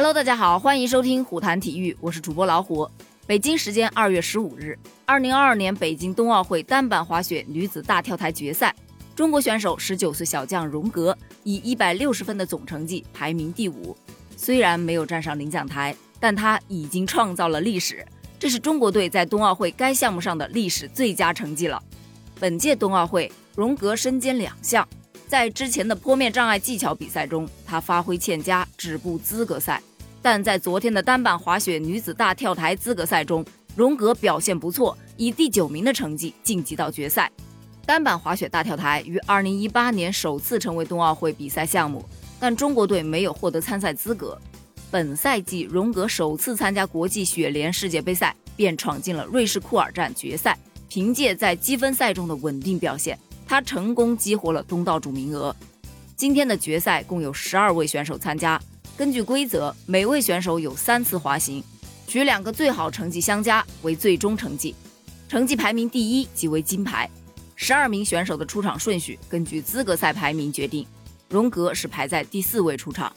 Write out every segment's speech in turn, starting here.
Hello，大家好，欢迎收听虎谈体育，我是主播老虎。北京时间二月十五日，二零二二年北京冬奥会单板滑雪女子大跳台决赛，中国选手十九岁小将荣格以一百六十分的总成绩排名第五。虽然没有站上领奖台，但他已经创造了历史，这是中国队在冬奥会该项目上的历史最佳成绩了。本届冬奥会，荣格身兼两项。在之前的坡面障碍技巧比赛中，他发挥欠佳，止步资格赛。但在昨天的单板滑雪女子大跳台资格赛中，荣格表现不错，以第九名的成绩晋级到决赛。单板滑雪大跳台于2018年首次成为冬奥会比赛项目，但中国队没有获得参赛资格。本赛季，荣格首次参加国际雪联世界杯赛，便闯进了瑞士库尔站决赛。凭借在积分赛中的稳定表现。他成功激活了东道主名额。今天的决赛共有十二位选手参加。根据规则，每位选手有三次滑行，取两个最好成绩相加为最终成绩，成绩排名第一即为金牌。十二名选手的出场顺序根据资格赛排名决定。荣格是排在第四位出场。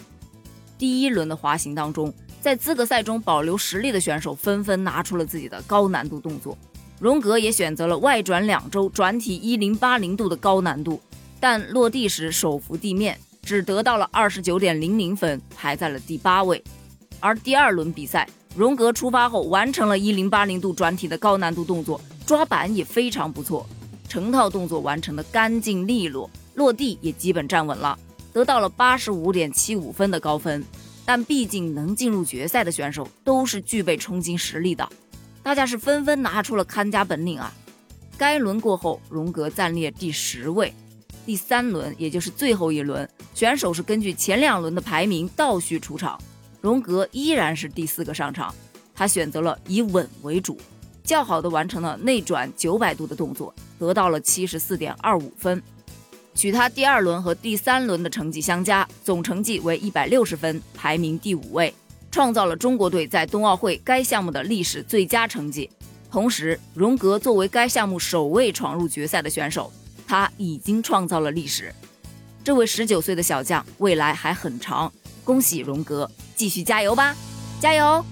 第一轮的滑行当中，在资格赛中保留实力的选手纷纷拿出了自己的高难度动作。荣格也选择了外转两周转体一零八零度的高难度，但落地时手扶地面，只得到了二十九点零零分，排在了第八位。而第二轮比赛，荣格出发后完成了一零八零度转体的高难度动作，抓板也非常不错，成套动作完成的干净利落，落地也基本站稳了，得到了八十五点七五分的高分。但毕竟能进入决赛的选手都是具备冲金实力的。大家是纷纷拿出了看家本领啊！该轮过后，荣格暂列第十位。第三轮，也就是最后一轮，选手是根据前两轮的排名倒序出场。荣格依然是第四个上场，他选择了以稳为主，较好的完成了内转九百度的动作，得到了七十四点二五分。取他第二轮和第三轮的成绩相加，总成绩为一百六十分，排名第五位。创造了中国队在冬奥会该项目的历史最佳成绩。同时，荣格作为该项目首位闯入决赛的选手，他已经创造了历史。这位十九岁的小将未来还很长，恭喜荣格，继续加油吧，加油！